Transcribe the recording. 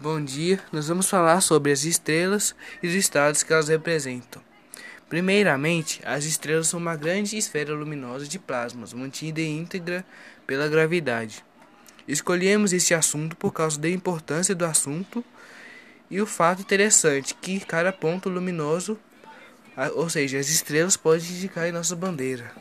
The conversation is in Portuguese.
Bom dia, nós vamos falar sobre as estrelas e os estados que elas representam. Primeiramente, as estrelas são uma grande esfera luminosa de plasmas, mantida íntegra pela gravidade. Escolhemos este assunto por causa da importância do assunto e o fato interessante que cada ponto luminoso, ou seja, as estrelas, pode indicar em nossa bandeira.